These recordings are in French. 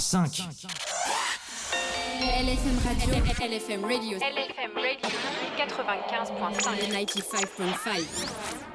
105. LFM Radio. LFM Radio. LFM Radio 95.5. 95.5.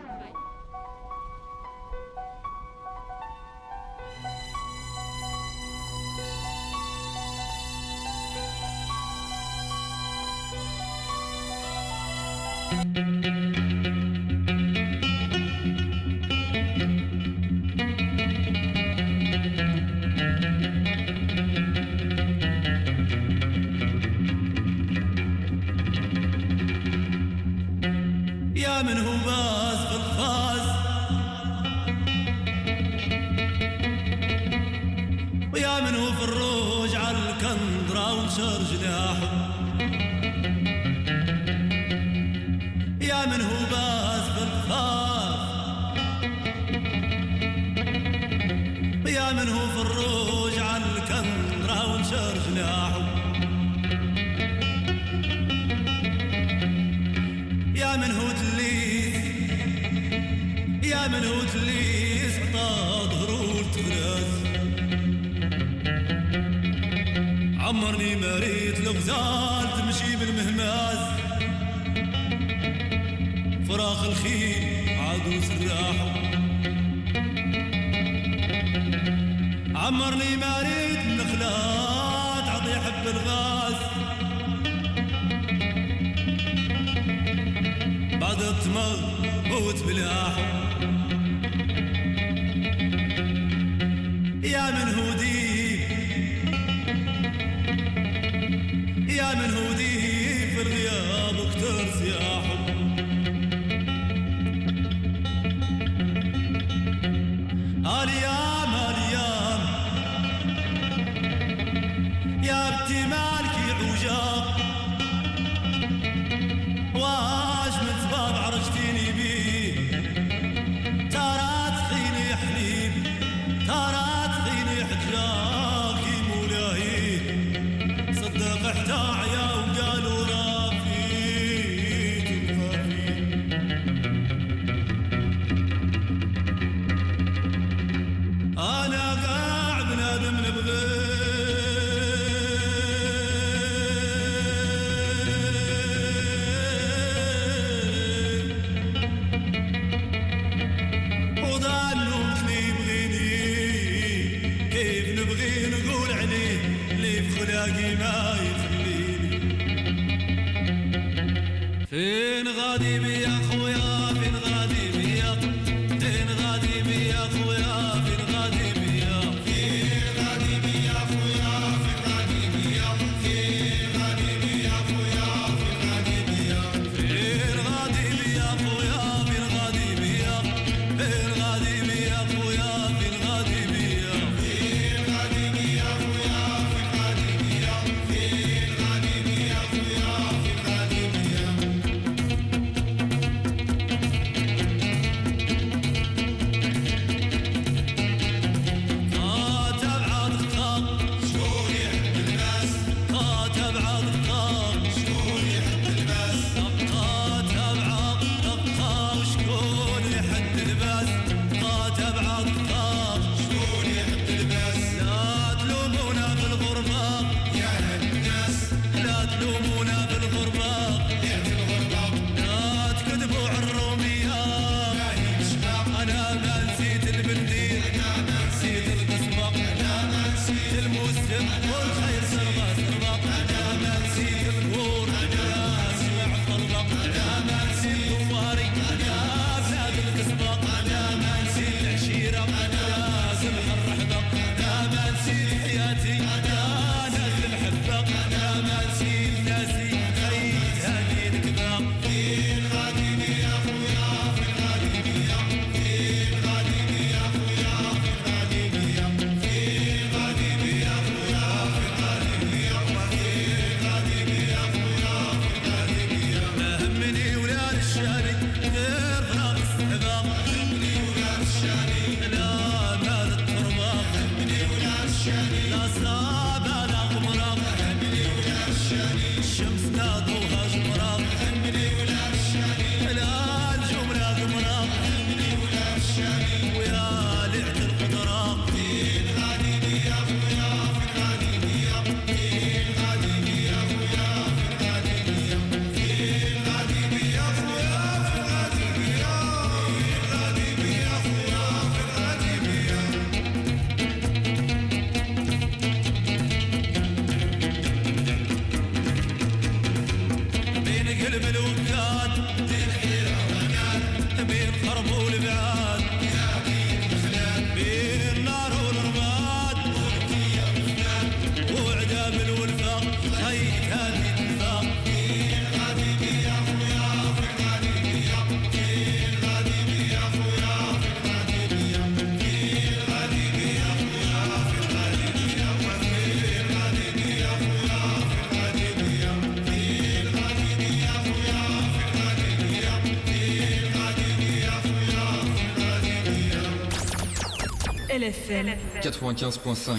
LFM 95.5.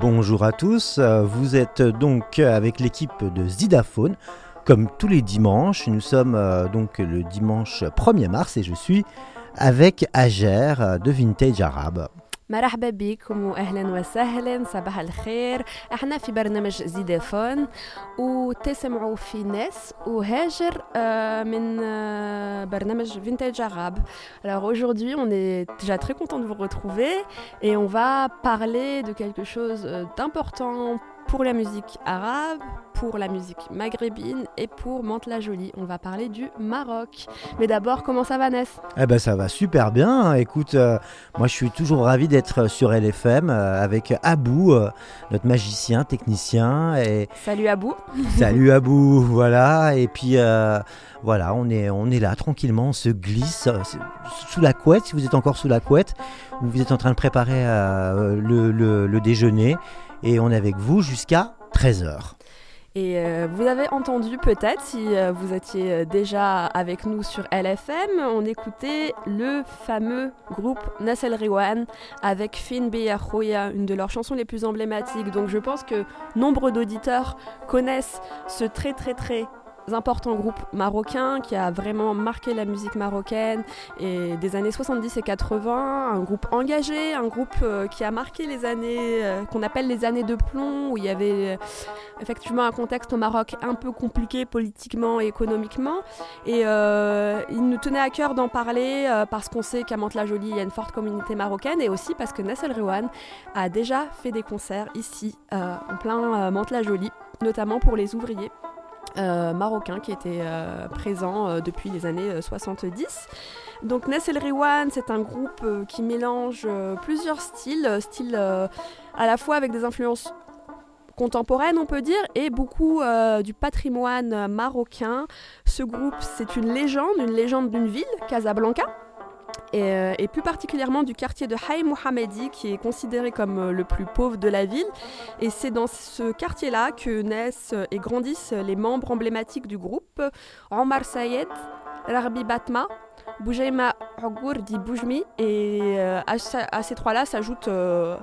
Bonjour à tous, vous êtes donc avec l'équipe de Zidaphone. Comme tous les dimanches, nous sommes euh, donc le dimanche 1er mars et je suis avec Ager de Vintage Arabe. مرحبا بكم واهلا وسهلا صباح الخير احنا في برنامج زيدافون وتسمعوا في ناس وهاجر آه، من آه، برنامج فينتاج arabe. Alors aujourd'hui, on est déjà très content de vous retrouver et on va parler de quelque chose euh, d'important pour la musique arabe, pour la musique maghrébine et pour Mantes-la-Jolie. On va parler du Maroc. Mais d'abord, comment ça va Ness? Eh ben ça va super bien. Écoute, euh, moi je suis toujours ravi d'être sur LFM euh, avec Abou, euh, notre magicien, technicien. Et Salut Abou salut Abou, voilà. Et puis voilà, on est on est là tranquillement, on se glisse sous la couette. Si vous êtes encore sous la couette, ou vous êtes en train de préparer le, le- le déjeuner, et on est avec vous jusqu'à 13h. Et euh, vous avez entendu peut-être, si euh, vous étiez euh, déjà avec nous sur LFM, on écoutait le fameux groupe Nassel Rewan avec Fin Beyahouya, une de leurs chansons les plus emblématiques. Donc je pense que nombre d'auditeurs connaissent ce très très très important groupe marocain qui a vraiment marqué la musique marocaine et des années 70 et 80, un groupe engagé, un groupe euh, qui a marqué les années euh, qu'on appelle les années de plomb où il y avait euh, effectivement un contexte au Maroc un peu compliqué politiquement et économiquement. Et il nous tenait à cœur d'en parler parce qu'on sait qu'à Mantes-la-Jolie, il y a une forte communauté marocaine et aussi parce que Nassel Rewan a déjà fait des concerts ici, en plein Mantes-la-Jolie, notamment pour les ouvriers. Euh, marocains qui étaient euh, présents euh, depuis les années euh, 70. Donc Nassel Rewan, c'est un groupe qui mélange plusieurs styles, styles à la fois avec des influences contemporaine, on peut dire, et beaucoup du patrimoine marocain. Ce groupe, c'est une légende, une légende d'une ville, Casablanca. Et, euh, et plus particulièrement du quartier de Haï Mohamedi, qui est considéré comme euh, le plus pauvre de la ville. Et c'est dans ce quartier-là que naissent et grandissent les membres emblématiques du groupe Omar Sayed, Larbi Batma, Boujaima Ougour dit Boujmi. Et euh, à ces trois-là s'ajoutent euh,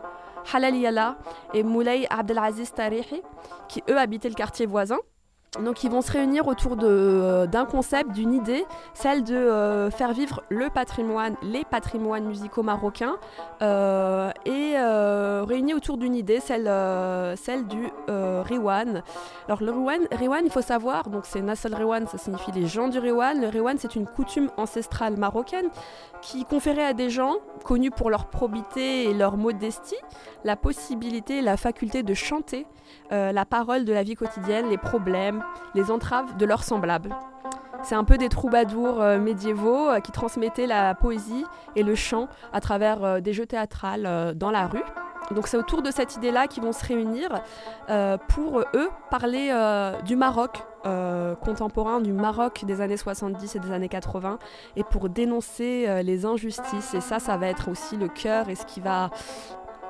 Halal Yala et Moulay Abdelaziz Tarihi, qui eux habitaient le quartier voisin. Donc ils vont se réunir autour de, euh, d'un concept, d'une idée, celle de euh, faire vivre le patrimoine, les patrimoines musicaux marocains, euh, et réunis autour d'une idée, celle, celle du Riwan. Alors le Riwan, Riwan, il faut savoir, donc c'est Nassel Riwan, ça signifie les gens du Riwan. Le Riwan, c'est une coutume ancestrale marocaine qui conférait à des gens connus pour leur probité et leur modestie la possibilité, la faculté de chanter la parole de la vie quotidienne, les problèmes, les entraves de leurs semblables. C'est un peu des troubadours euh, médiévaux euh, qui transmettaient la poésie et le chant à travers euh, des jeux théâtrales dans la rue. Donc c'est autour de cette idée-là qu'ils vont se réunir pour eux parler du Maroc contemporain, du Maroc des années 70 et des années 80, et pour dénoncer les injustices. Et ça, ça va être aussi le cœur et ce qui va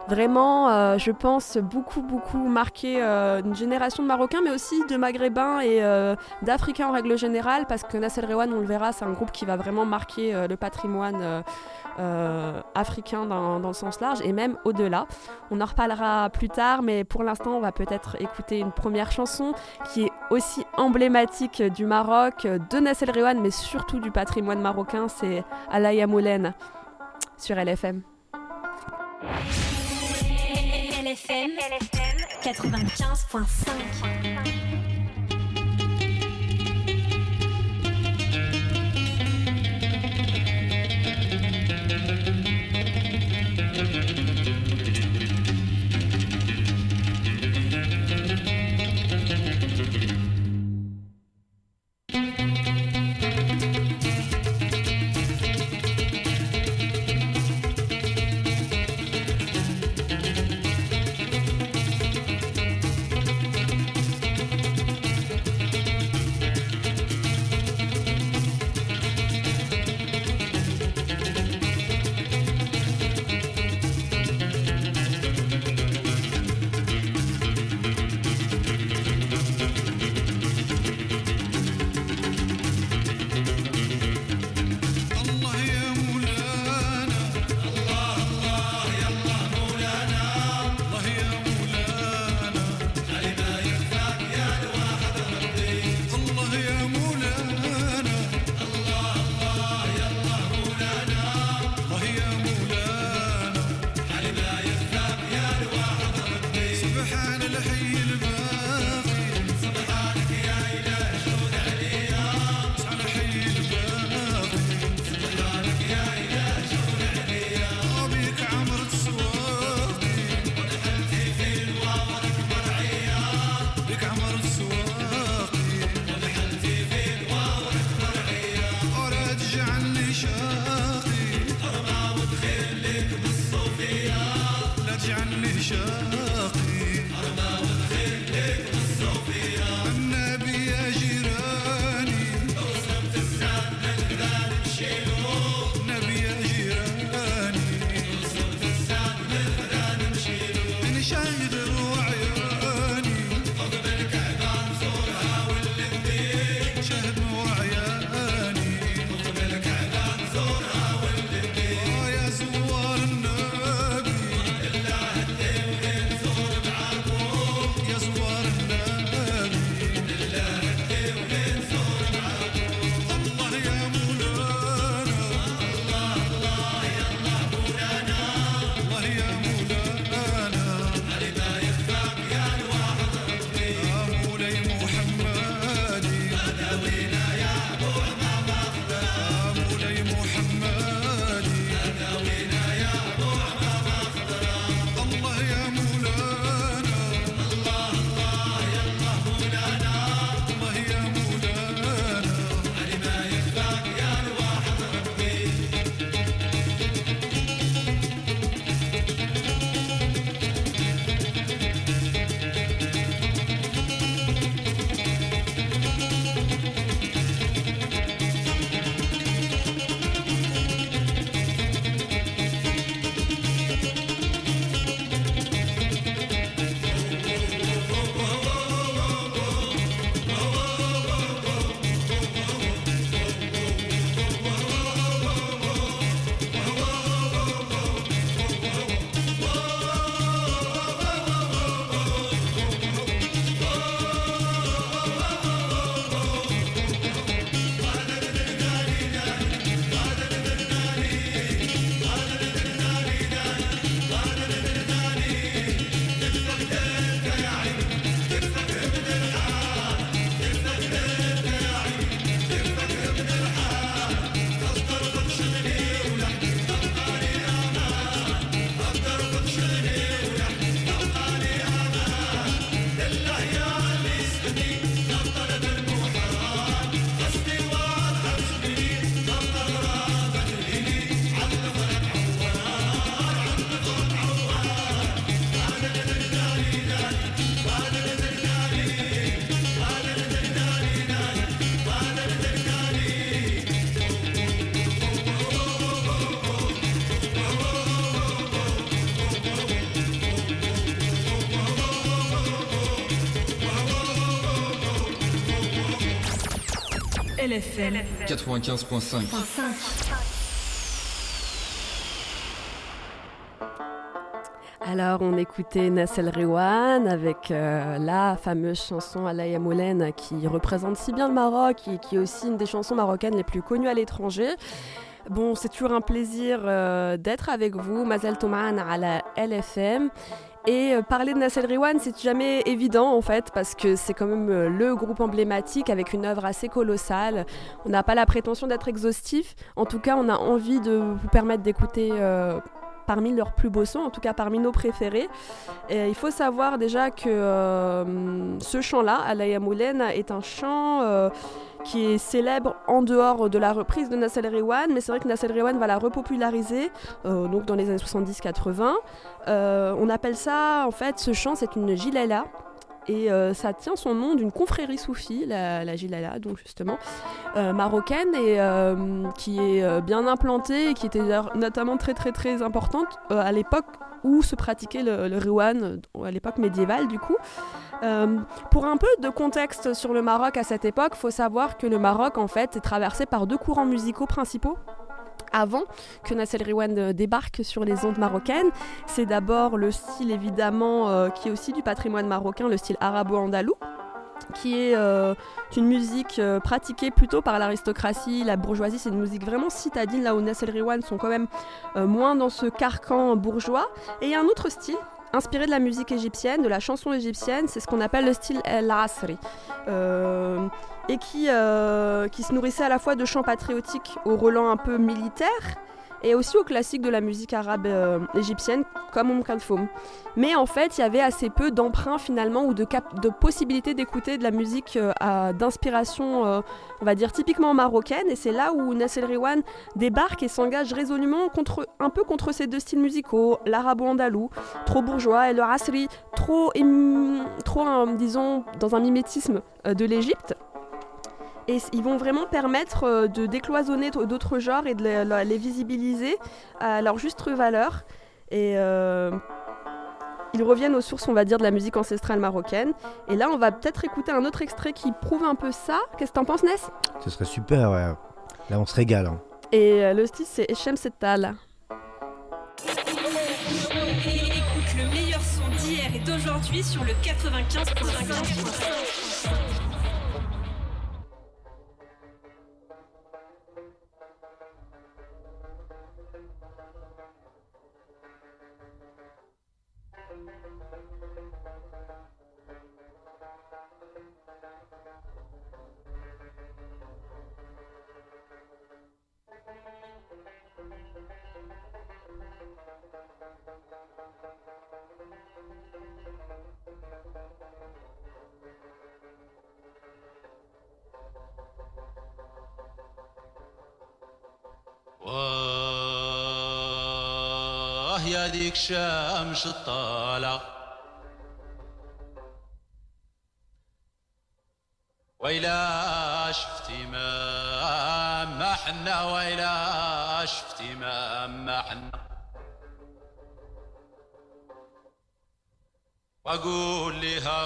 vraiment, euh, je pense, beaucoup, beaucoup marquer euh, une génération de Marocains, mais aussi de Maghrébins et euh, d'Africains en règle générale, parce que Nassel Rewan, on le verra, c'est un groupe qui va vraiment marquer euh, le patrimoine africain dans, dans le sens large, et même au-delà. On en reparlera plus tard, mais pour l'instant, on va peut-être écouter une première chanson qui est aussi emblématique du Maroc, de Nassel Rewan, mais surtout du patrimoine marocain, c'est Alaya Moulen sur LFM. LFM 95.5 LFM 95.5. Alors, on écoutait Nassel Rewan avec euh, la fameuse chanson Alaya Moulen qui représente si bien le Maroc et qui est aussi une des chansons marocaines les plus connues à l'étranger. Bon, c'est toujours un plaisir euh, d'être avec vous, Mazel Toman à la LFM. Et euh, parler de Nassel Rewan, c'est jamais évident en fait, parce que c'est quand même euh, le groupe emblématique avec une œuvre assez colossale. On n'a pas la prétention d'être exhaustif. En tout cas, on a envie de vous permettre d'écouter euh, parmi leurs plus beaux sons, en tout cas parmi nos préférés. Et il faut savoir déjà que ce chant-là, Alaya Moulen, est un chant qui est célèbre en dehors de la reprise de Nassel Rewan, mais c'est vrai que Nassel Rewan va la repopulariser euh, donc dans les années 70-80. Euh, on appelle ça, en fait, ce chant, c'est une gilela. Et euh, ça tient son nom d'une confrérie soufie, la, la Gilala, donc justement, euh, marocaine, et euh, qui est bien implantée et qui était notamment très très très importante à l'époque où se pratiquait le, le à l'époque médiévale du coup. Pour un peu de contexte sur le Maroc à cette époque, faut savoir que le Maroc en fait est traversé par deux courants musicaux principaux avant que Nassel Rewan euh, débarque sur les ondes marocaines. C'est d'abord le style évidemment euh, qui est aussi du patrimoine marocain, le style arabo-andalou qui est euh, une musique pratiquée plutôt par l'aristocratie, la bourgeoisie, c'est une musique vraiment citadine, là où Nassel Rewan sont quand même moins dans ce carcan bourgeois. Et il y a un autre style, inspiré de la musique égyptienne, de la chanson égyptienne, c'est ce qu'on appelle le style el-asri. Euh, et qui, euh, qui se nourrissait à la fois de chants patriotiques au relent un peu militaire et aussi aux classiques de la musique arabe euh, égyptienne comme Umm Kalthoum. Mais en fait, il y avait assez peu d'emprunts finalement ou de, possibilités d'écouter de la musique euh, d'inspiration, euh, on va dire typiquement marocaine. Et c'est là où Nassel Rewan débarque et s'engage résolument contre, un peu contre ces deux styles musicaux, l'arabo-andalou, trop bourgeois, et le asri, trop, trop disons, dans un mimétisme de l'Égypte. Et ils vont vraiment permettre euh, de décloisonner d'autres genres et de les visibiliser à leur juste valeur. Et euh, ils reviennent aux sources, on va dire, de la musique ancestrale marocaine. Et là, on va peut-être écouter un autre extrait qui prouve un peu ça. Qu'est-ce que t'en penses, Ness? Ce serait super, ouais. Là, on se régale. hein. Et euh, le style, c'est Echem Setal. Écoute le meilleur son d'hier et d'aujourd'hui sur le 95.5. واه يا ديك شمس الطالع. ويلا شفتي ما ما حنا ويلا شفتي ما ما حنا وأقول لها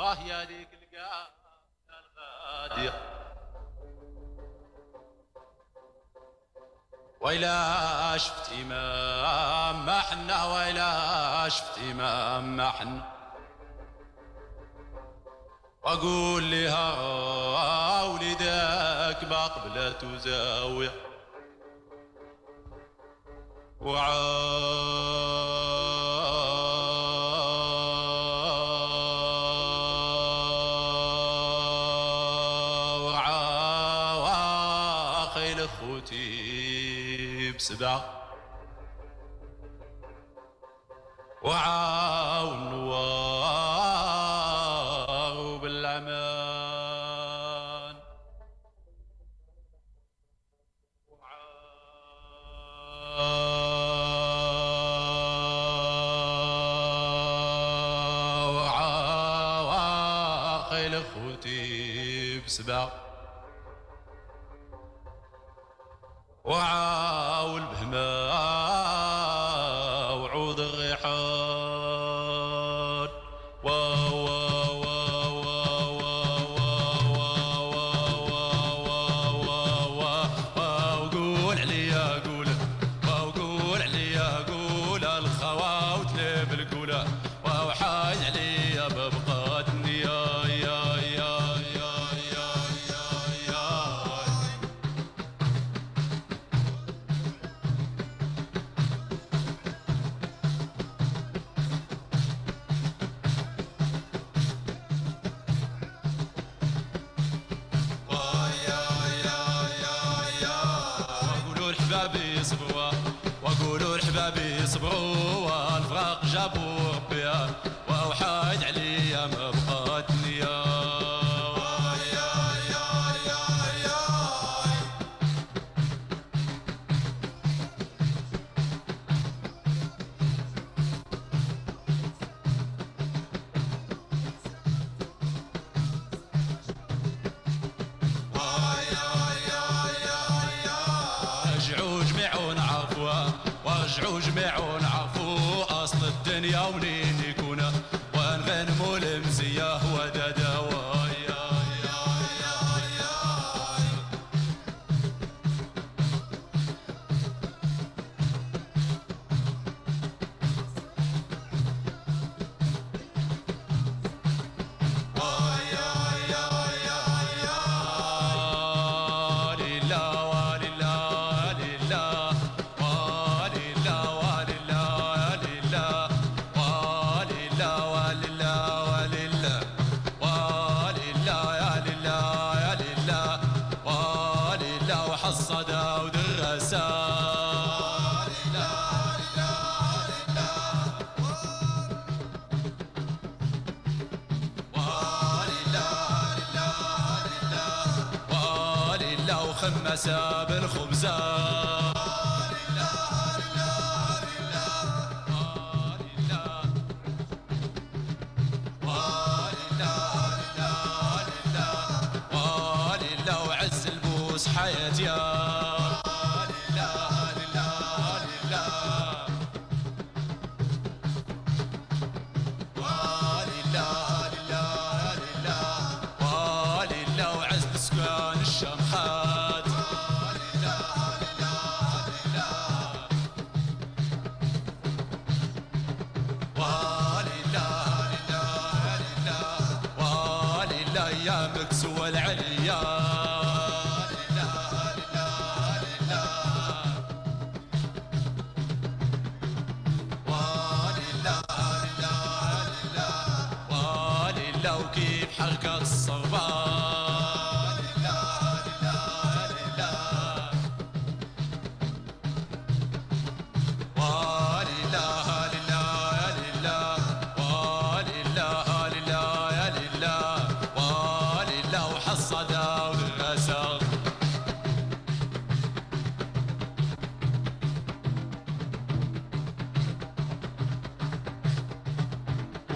واه يا ليك القاف الغادي ويلا شفتي ما محنا ويلا شفتي ما محنا وأقول لها ولدك بقبله تزاوي وعاد بسبع وعاون بالعمان وعاقل اخوتي بسبع.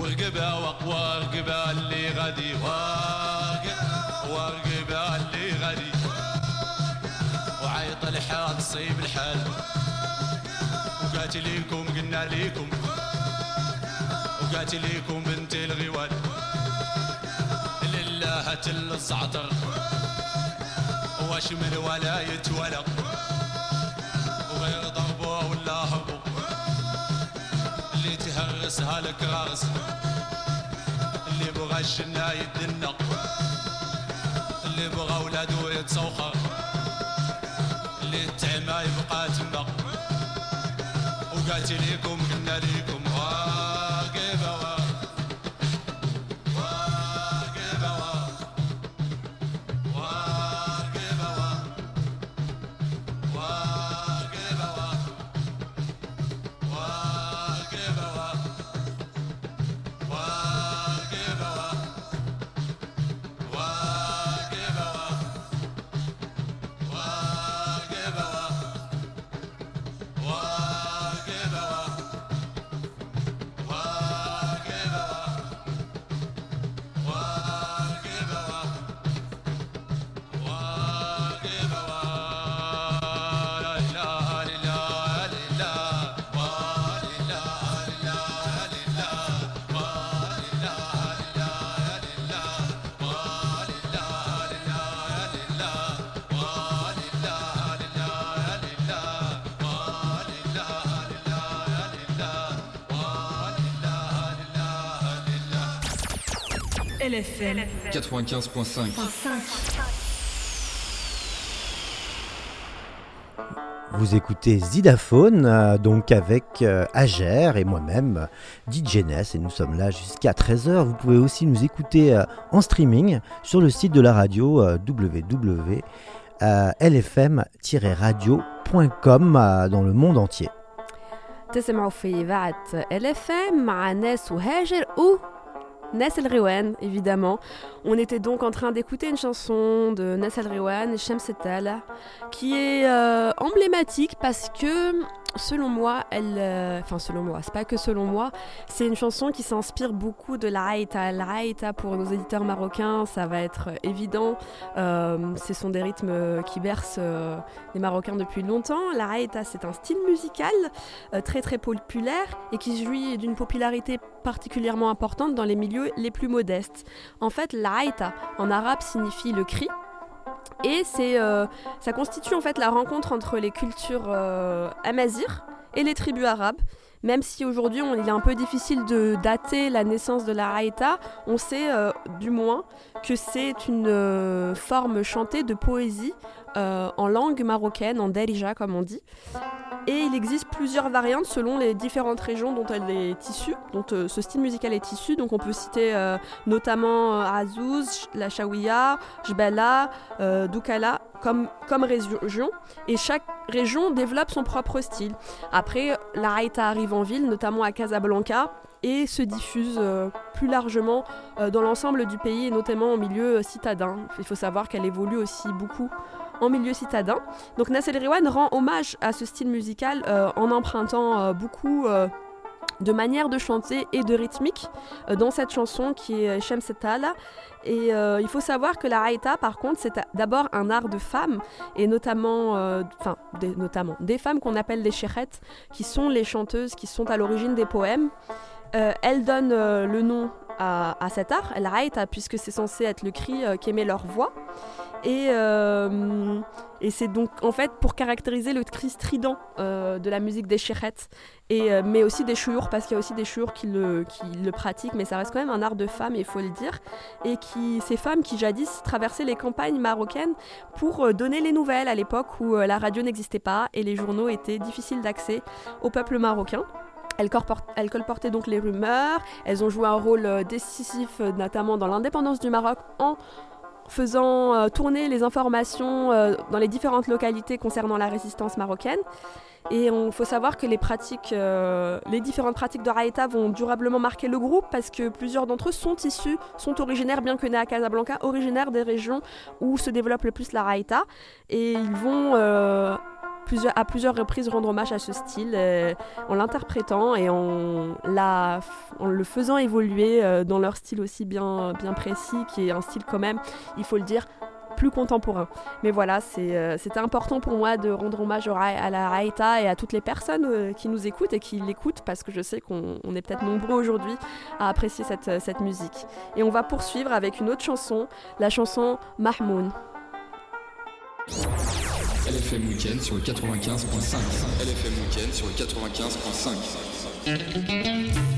ورقبه واقوى ورقبه اللي غادي ورقبه ورقبه اللي غادي وعيط الحال تصيب الحال. وقاتليكم قلنا ليكم. وقاتليكم ليكم بنتي الغوال. لله الزعتر. واش من ولاية ولا, يتولى راس هالك راس اللي بغى الجنة يدنا اللي بغى ولادو يتسوخر اللي تعمى يبقى تما وقاتليكم قلنا ليكم LFM 95.5. Vous écoutez Zidaphone, euh, donc avec euh, Ager et moi-même, DJ Ness, et nous sommes là jusqu'à 13h. Vous pouvez aussi nous écouter euh, en streaming sur le site de la radio euh, www.lfm-radio.com euh, dans le monde entier. تسمعوا في إذاعة LFM مع ناس وهاجر و Ness El Rewan, évidemment. On était donc en train d'écouter une chanson de Ness El Rewan, Shamsetal, qui est euh, emblématique parce que, selon moi, elle. euh, Enfin, selon moi, c'est pas que selon moi, c'est une chanson qui s'inspire beaucoup de la Haïta. La Haïta, pour nos éditeurs marocains, ça va être évident. Euh, ce sont des rythmes qui bercent les Marocains depuis longtemps. La Haïta, c'est un style musical très très populaire et qui jouit d'une popularité particulièrement importante dans les milieux les plus modestes. En fait, l'Aïta en arabe signifie le cri. Et c'est, euh, ça constitue en fait la rencontre entre les cultures euh, et les tribus arabes. Même si aujourd'hui il est un peu difficile de dater la naissance de la Haïta, on sait euh, du moins que c'est une euh, forme chantée de poésie euh, en langue marocaine, en darija comme on dit. Et il existe plusieurs variantes selon les différentes régions dont elle est issue, dont euh, ce style musical est issu. Donc on peut citer euh, notamment Azouz, la Shawiya, Jbala, Doukala comme, comme région. Et chaque région développe son propre style. Après, la Haïta arrive en ville, notamment à Casablanca, et se diffuse plus largement dans l'ensemble du pays, notamment en milieu citadin. Il faut savoir qu'elle évolue aussi beaucoup en milieu citadin. Donc Nassel Rewan rend hommage à ce style musical euh, en empruntant euh, beaucoup euh, de manières de chanter et de rythmique dans cette chanson qui est Shamsetala. Et il faut savoir que la Haïta, par contre, c'est d'abord un art de femmes, et notamment, des, notamment des femmes qu'on appelle les chérettes, qui sont les chanteuses qui sont à l'origine des poèmes. Elles donnent le nom à, cet art, la Haïta, puisque c'est censé être le cri euh, qu'émet leur voix. Et, euh, et c'est donc en fait pour caractériser le cri strident euh, de la musique des chérettes, et, euh, mais aussi des chouyours, parce qu'il y a aussi des chouyours qui le, qui le pratiquent, mais ça reste quand même un art de femme, il faut le dire. Et qui, ces femmes qui jadis traversaient les campagnes marocaines pour donner les nouvelles à l'époque où la radio n'existait pas et les journaux étaient difficiles d'accès au peuple marocain. Elles, colportaient donc les rumeurs, elles ont joué un rôle euh, décisif, euh, notamment dans l'indépendance du Maroc, en faisant euh, tourner les informations dans les différentes localités concernant la résistance marocaine. Et il faut savoir que les les différentes pratiques de Raïta vont durablement marquer le groupe parce que plusieurs d'entre eux sont issus, sont originaires, bien que nés à Casablanca, originaires des régions où se développe le plus la Raïta. Et ils vont à plusieurs reprises rendre hommage à ce style euh, en l'interprétant et en, la, en le faisant évoluer euh, dans leur style aussi bien, bien précis, qui est un style quand même, il faut le dire, plus contemporain. Mais voilà, euh, c'était important pour moi de rendre hommage à la Raïta et à toutes les personnes qui nous écoutent et qui l'écoutent parce que je sais qu'on on est peut-être nombreux aujourd'hui à apprécier cette, cette musique. Et on va poursuivre avec une autre chanson, la chanson Mahmoun. LFM Weekend sur le 95.5. LFM Weekend sur le 95.5.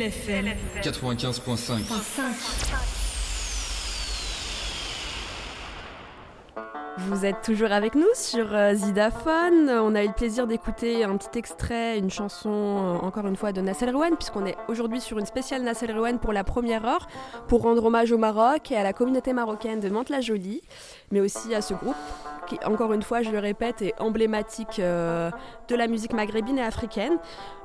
LFM 95.5. Vous êtes toujours avec nous sur euh, Zidaphone. On a eu le plaisir d'écouter un petit extrait, une chanson, euh, encore une fois, de Nassel Rouane, puisqu'on est aujourd'hui sur une spéciale Nassel Rouane pour la première heure, pour rendre hommage au Maroc et à la communauté marocaine de Mantes-la-Jolie, mais aussi à ce groupe qui, encore une fois, je le répète, est emblématique euh, de la musique maghrébine et africaine.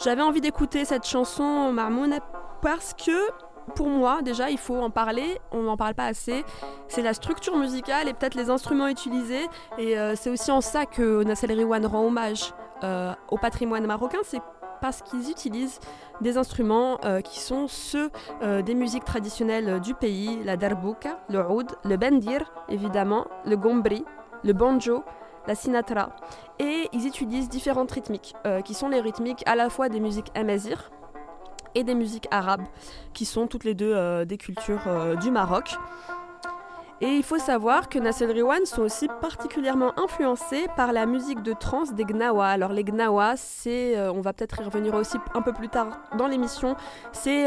J'avais envie d'écouter cette chanson, Marmoun, parce que pour moi, déjà, il faut en parler, on n'en parle pas assez. C'est la structure musicale et peut-être les instruments utilisés. Et euh, c'est aussi en ça que Nassel Riwan rend hommage euh, au patrimoine marocain. C'est parce qu'ils utilisent des instruments euh, qui sont ceux des musiques traditionnelles du pays, la darbouka, le oud, le bendir, évidemment, le gombri, le banjo, la sinatra. Et ils utilisent différentes rythmiques, qui sont les rythmiques à la fois des musiques amazigh, et des musiques arabes, qui sont toutes les deux euh, des cultures euh, du Maroc. Et il faut savoir que Nassel Riwan sont aussi particulièrement influencés par la musique de trance des Gnawa. Alors les Gnawa, c'est, euh, on va peut-être y revenir aussi un peu plus tard dans l'émission, c'est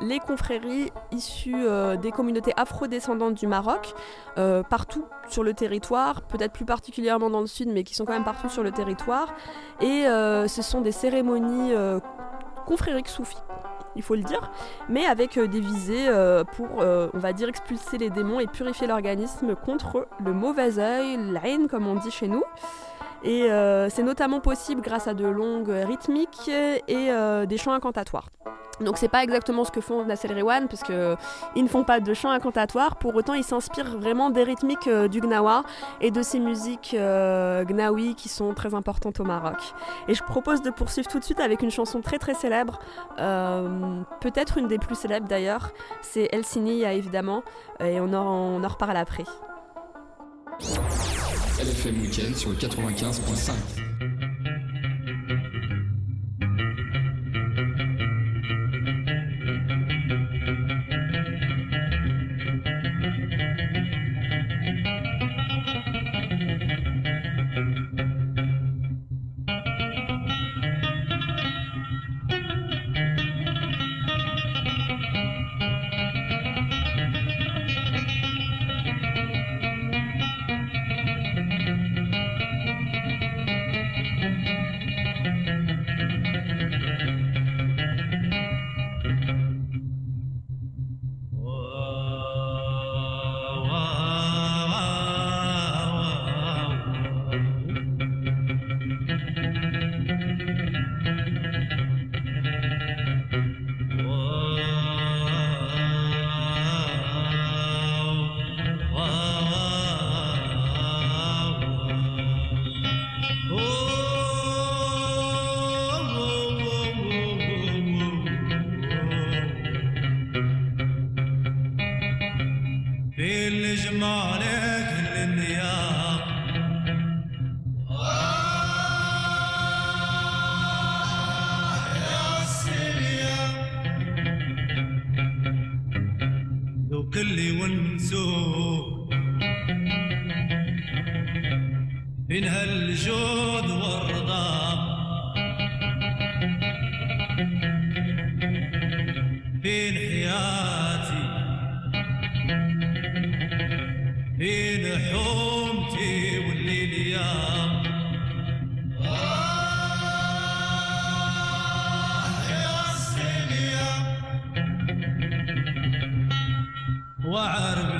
les confréries issues des communautés afro-descendantes du Maroc, partout sur le territoire, peut-être plus particulièrement dans le sud, mais qui sont quand même partout sur le territoire. Et ce sont des cérémonies confrériques soufis il faut le dire, mais avec euh, des visées euh, pour, euh, on va dire, expulser les démons et purifier l'organisme contre le mauvais œil, la haine, comme on dit chez nous. Et euh, c'est notamment possible grâce à de longues rythmiques et euh, des chants incantatoires. Donc c'est pas exactement ce que font Nassel Rewan parce que ils ne font pas de chants incantatoires. Pour autant, ils s'inspirent vraiment des rythmiques euh, du Gnawa et de ces musiques euh, gnawi qui sont très importantes au Maroc. Et je propose de poursuivre tout de suite avec une chanson très très célèbre, peut-être une des plus célèbres d'ailleurs. C'est El Siniya évidemment, et on en reparle après. LFM Weekend sur le 95.5. وعارف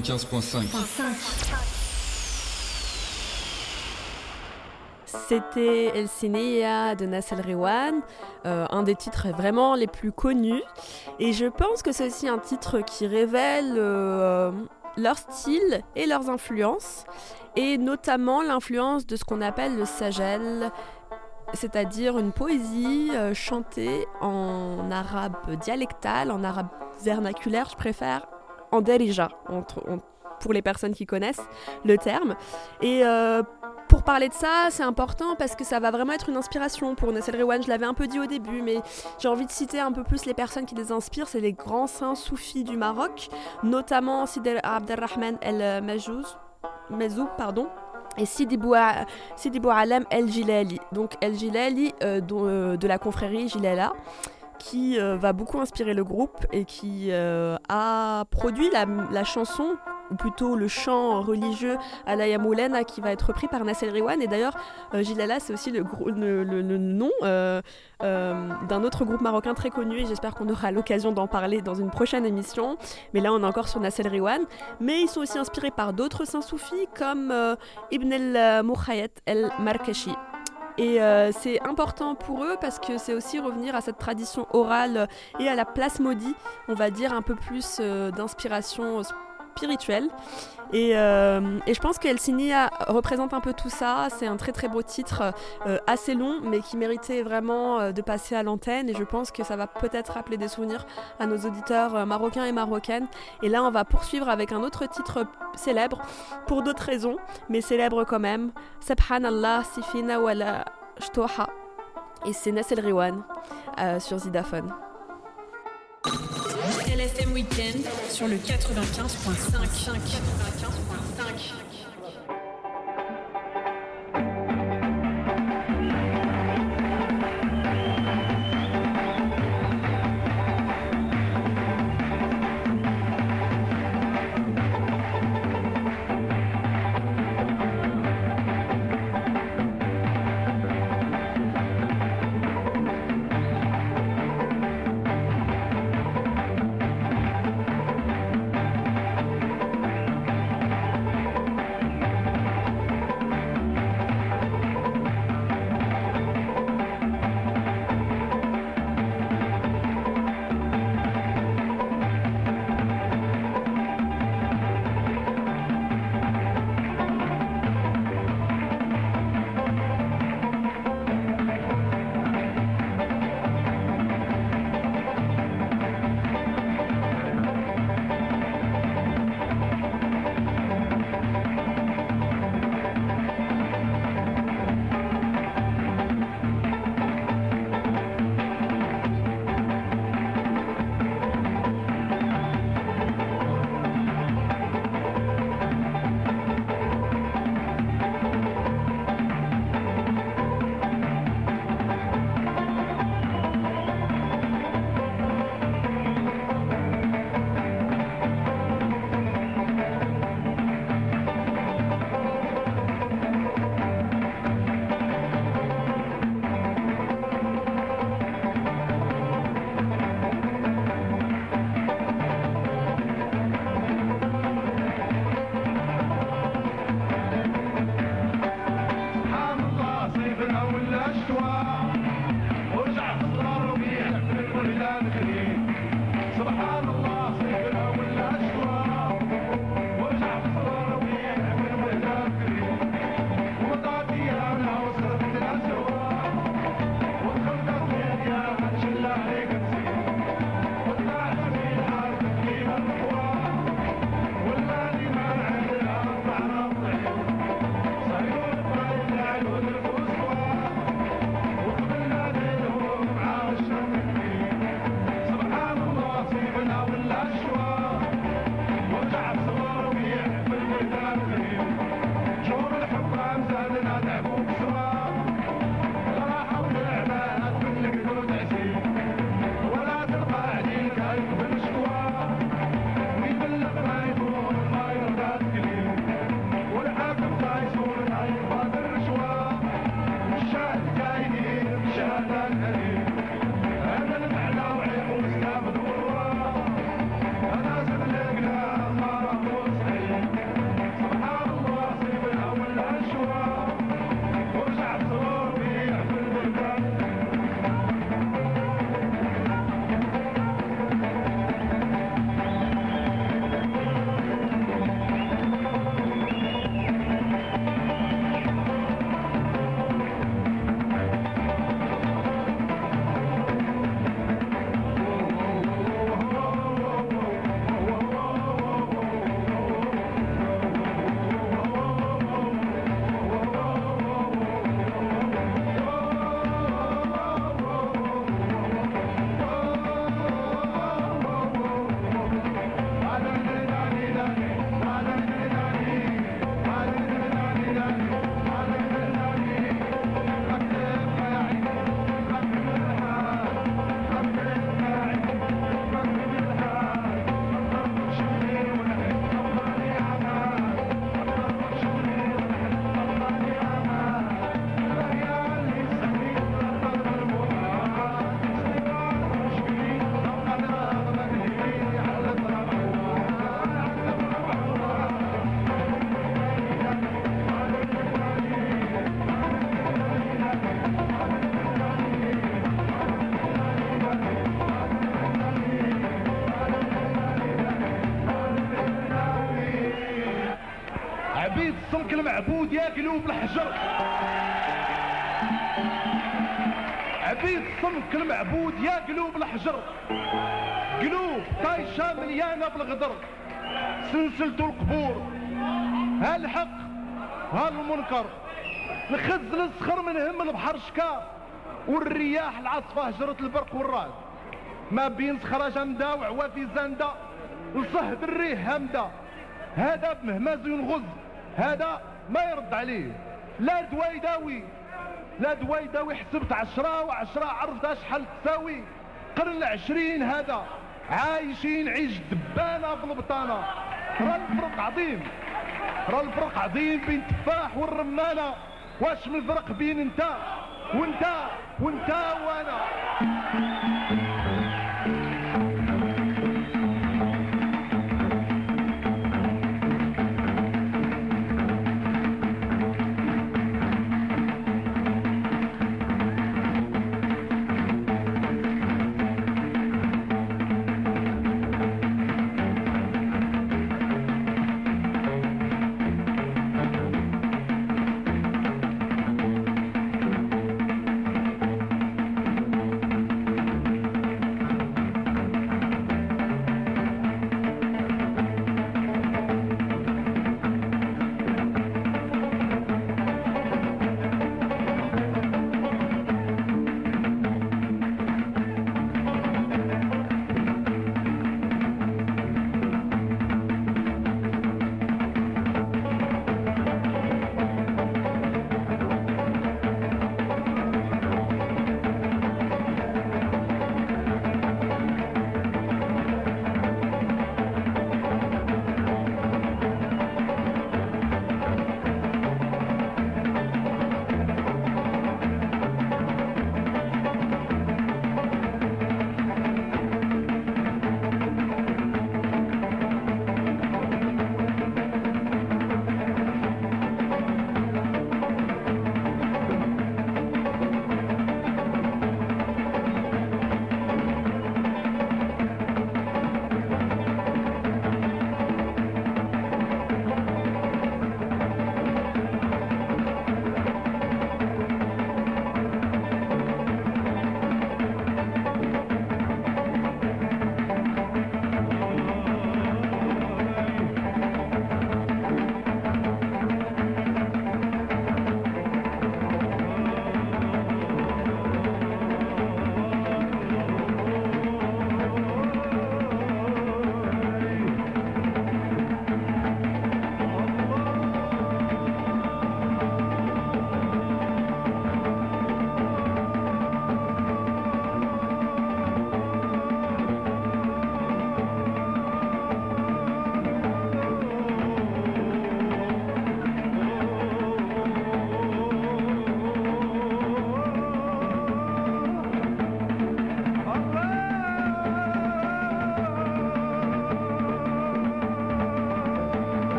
95.5. C'était El Cinéa de Nassel Rewan, euh, un des titres vraiment les plus connus. Et je pense que c'est aussi un titre qui révèle euh, leur style et leurs influences, et notamment l'influence de ce qu'on appelle le sagel, c'est-à-dire une poésie euh, chantée en arabe dialectal, en arabe vernaculaire, je préfère, en derija, pour les personnes qui connaissent le terme. Et euh, pour parler de ça, c'est important parce que ça va vraiment être une inspiration pour Nassel Rewan. Je l'avais un peu dit au début, mais j'ai envie de citer un peu plus les personnes qui les inspirent. C'est les grands saints soufis du Maroc, notamment Sidi Abdelrahman El Majouz, Mazoub, pardon. Et Sidi, Boua, Sidi Boualem El Jilali. Donc El Jilali euh, euh, de la confrérie Jilala qui euh, va beaucoup inspirer le groupe et qui euh, a produit la, chanson, ou plutôt le chant religieux Alaya Moulena qui va être repris par Nassel Riwan. Et d'ailleurs, euh, Jilala, c'est aussi le, nom euh, d'un autre groupe marocain très connu et j'espère qu'on aura l'occasion d'en parler dans une prochaine émission. Mais là, on est encore sur Nassel Riwan. Mais ils sont aussi inspirés par d'autres saints soufis comme Ibn el-Moukhayet el-Markashi. Et euh, c'est important pour eux parce que c'est aussi revenir à cette tradition orale et à la place maudit, on va dire un peu plus euh, d'inspiration spirituelle. Et, euh, et je pense qu'El Sinia représente un peu tout ça. C'est un très très beau titre, euh, assez long, mais qui méritait vraiment euh, de passer à l'antenne. Et je pense que ça va peut-être rappeler des souvenirs à nos auditeurs marocains et marocaines. Et là, on va poursuivre avec un autre titre célèbre, pour d'autres raisons, mais célèbre quand même. Subhanallah, Sifina wala Shtoha. Et c'est Nassel Riwan sur Zidaphone. LFM Weekend sur le 95.5. 95.5. ياكلوا بالحجر. عبيد السمك المعبود ياكلوا بالحجر. قلوب طايشة مليانه بالغدر. سلسلة القبور. ها الحق ها المنكر الخز الصخر من هم البحر شكا. والرياح العاصفة هجرت البرق والرعد. ما بين صخرة جامدة وعوافي زاندة لصهد الريح هامدة. هذا بمهماز ينغز هذا ما يرد عليه. لا دوا يداوي لا دوا يداوي حسبت عشرة وعشرة عرفت شحال تساوي. قرن العشرين هذا عايشين عيش دبانة في راه الفرق عظيم. راه الفرق عظيم بين التفاح والرمانة. واش من الفرق بين انت وانت وانت وأنا؟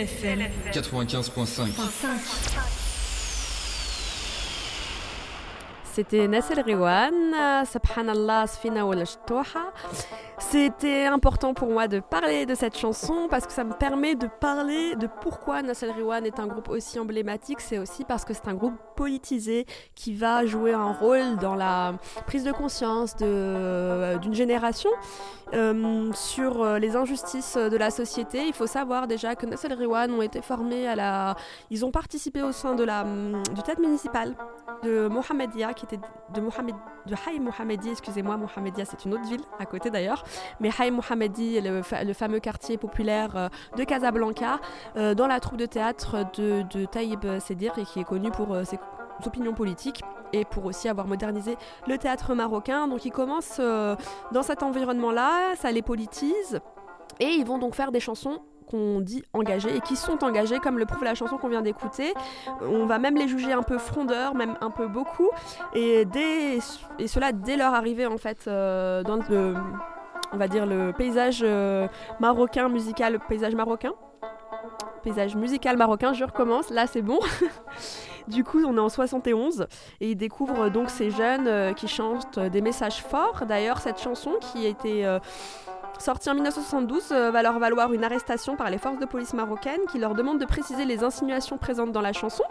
LFM 95.5. C'était Nassel Rewan, Subhanallah, Sfina wal Shtoha. C'était important pour moi de parler de cette chanson parce que ça me permet de parler de pourquoi Nassel Rewan est un groupe aussi emblématique. C'est aussi parce que c'est un groupe politisé qui va jouer un rôle dans la prise de conscience euh, d'une génération euh, sur euh, les injustices de la société. Il faut savoir déjà que Nassel Rewan ont été formés à la. Ils ont participé au sein de la, hum, du théâtre municipal de Mohamedia, qui était de Mohamed, de Haïm Mohamedi, excusez-moi, Mohamedia c'est une autre ville, à côté d'ailleurs, mais Haïm le, fa- le fameux quartier populaire euh, de Casablanca, euh, dans la troupe de théâtre de, Taïb Sedir, qui est connu pour euh, ses opinions politiques et pour aussi avoir modernisé le théâtre marocain. Donc ils commencent dans cet environnement-là, ça les politise, et ils vont donc faire des chansons qu'on dit engagées et qui sont engagées comme le prouve la chanson qu'on vient d'écouter. On va même les juger un peu frondeurs, même un peu beaucoup, et, dès, et cela dès leur arrivée en fait dans le, on va dire le paysage euh, marocain musical, paysage marocain, paysage musical marocain. Je recommence, là c'est bon. Du coup, on est en 71 et ils découvrent euh, donc ces jeunes euh, qui chantent des messages forts. D'ailleurs, cette chanson qui a été euh, sortie en 1972 euh, va leur valoir une arrestation par les forces de police marocaines qui leur demandent de préciser les insinuations présentes dans la chanson,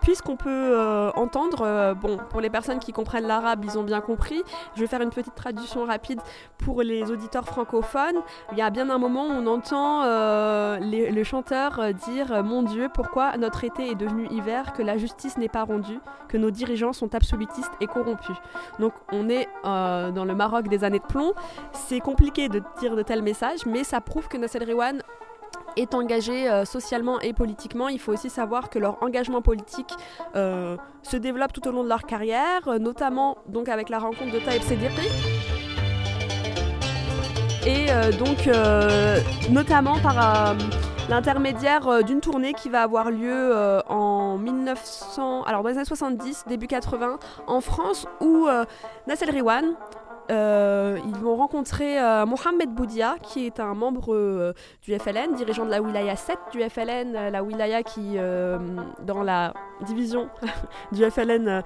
puisqu'on peut euh, entendre, euh, bon, pour les personnes qui comprennent l'arabe, ils ont bien compris. Je vais faire une petite traduction rapide pour les auditeurs francophones. Il y a bien un moment où on entend le chanteur dire Mon Dieu, pourquoi notre été est devenu hiver, que la justice n'est pas rendue, que nos dirigeants sont absolutistes et corrompus? Donc on est dans le Maroc des années de plomb. C'est compliqué de dire de tels messages, mais ça prouve que Nassel Rewan est engagé euh, socialement et politiquement. Il faut aussi savoir que leur engagement politique euh, se développe tout au long de leur carrière, euh, notamment donc avec la rencontre de Taïb Sediri. Et donc, notamment par l'intermédiaire d'une tournée qui va avoir lieu en 1900, alors dans les années 70, début 80, en France, où Nassel Rewan, euh, ils vont rencontrer euh, Mohamed Boudia, qui est un membre euh, du FLN, dirigeant de la wilaya 7 du FLN, la wilaya qui, dans la division du FLN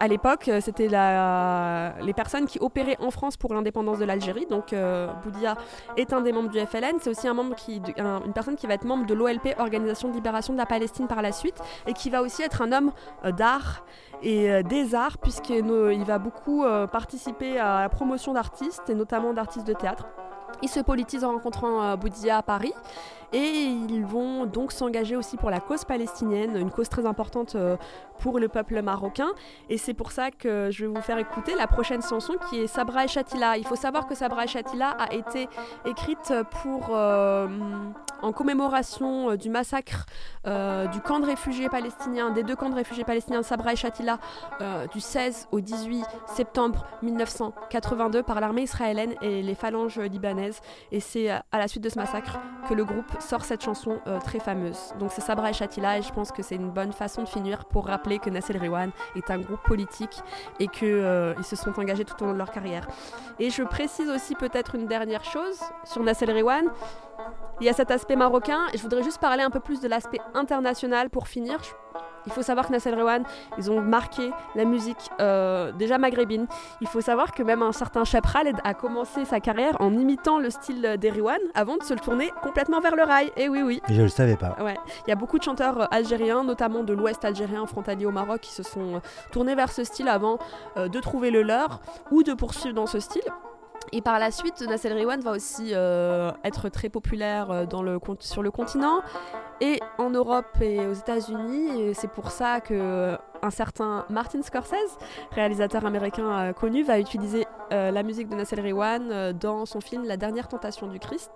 à l'époque, c'était les personnes qui opéraient en France pour l'indépendance de l'Algérie. Donc Boudia est un des membres du FLN. C'est aussi un membre qui, une personne qui va être membre de l'OLP, Organisation de libération de la Palestine par la suite, et qui va aussi être un homme d'art et des arts, puisqu'il va beaucoup euh, participer à la promotion d'artistes, et notamment d'artistes de théâtre. Il se politise en rencontrant euh, Boudia à Paris et ils vont donc s'engager aussi pour la cause palestinienne, une cause très importante euh, pour le peuple marocain. Et c'est pour ça que je vais vous faire écouter la prochaine chanson qui est Sabra et Shatila. Il faut savoir que Sabra et Shatila a été écrite euh, en commémoration euh, du massacre du camp de réfugiés palestiniens, des deux camps de réfugiés palestiniens Sabra et Shatila, du 16 au 18 septembre 1982 par l'armée israélienne et les phalanges libanaises. Et c'est à la suite de ce massacre que le groupe sort cette chanson euh, très fameuse. Donc c'est Sabra et Shatila et je pense que c'est une bonne façon de finir pour rappeler que Nassel Rewan est un groupe politique et qu'ils se sont engagés tout au long de leur carrière. Et je précise aussi peut-être une dernière chose sur Nassel Rewan. Il y a cet aspect marocain et je voudrais juste parler un peu plus de l'aspect international pour finir. Il faut savoir que Nassel Rewan, ils ont marqué la musique euh, déjà maghrébine. Il faut savoir que même un certain Cheb Khaled a commencé sa carrière en imitant le style des Rewan avant de se le tourner complètement vers le rail. Et oui, oui. Je le savais pas. Ouais, il y a beaucoup de chanteurs euh, algériens, notamment de l'ouest algérien frontalier au Maroc, qui se sont euh, tournés vers ce style avant euh, de trouver le leur ou de poursuivre dans ce style. Et par la suite, Nassel Rewan va aussi euh, être très populaire euh, sur le continent et en Europe et aux États-Unis. C'est pour ça que un certain Martin Scorsese, réalisateur américain euh, connu, va utiliser euh, la musique de Nassel Rewan euh, dans son film La dernière tentation du Christ.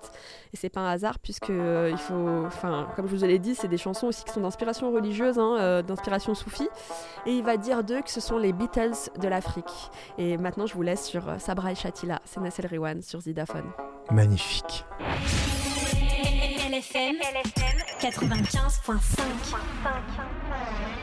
Et c'est pas un hasard puisque euh, il faut, enfin, comme je vous l'ai dit, c'est des chansons aussi qui sont d'inspiration religieuse, hein, euh, d'inspiration soufie. Et il va dire d'eux que ce sont les Beatles de l'Afrique. Et maintenant, je vous laisse sur euh, Sabra et Shatila. C'est Nassel Rewan sur Zidaphone. Magnifique. LFM 95.5.